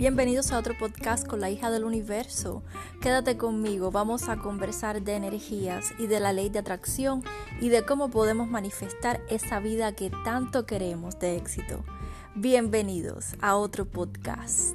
Bienvenidos a otro podcast con la hija del universo. Quédate conmigo, vamos a conversar de energías y de la ley de atracción y de cómo podemos manifestar esa vida que tanto queremos de éxito. Bienvenidos a otro podcast.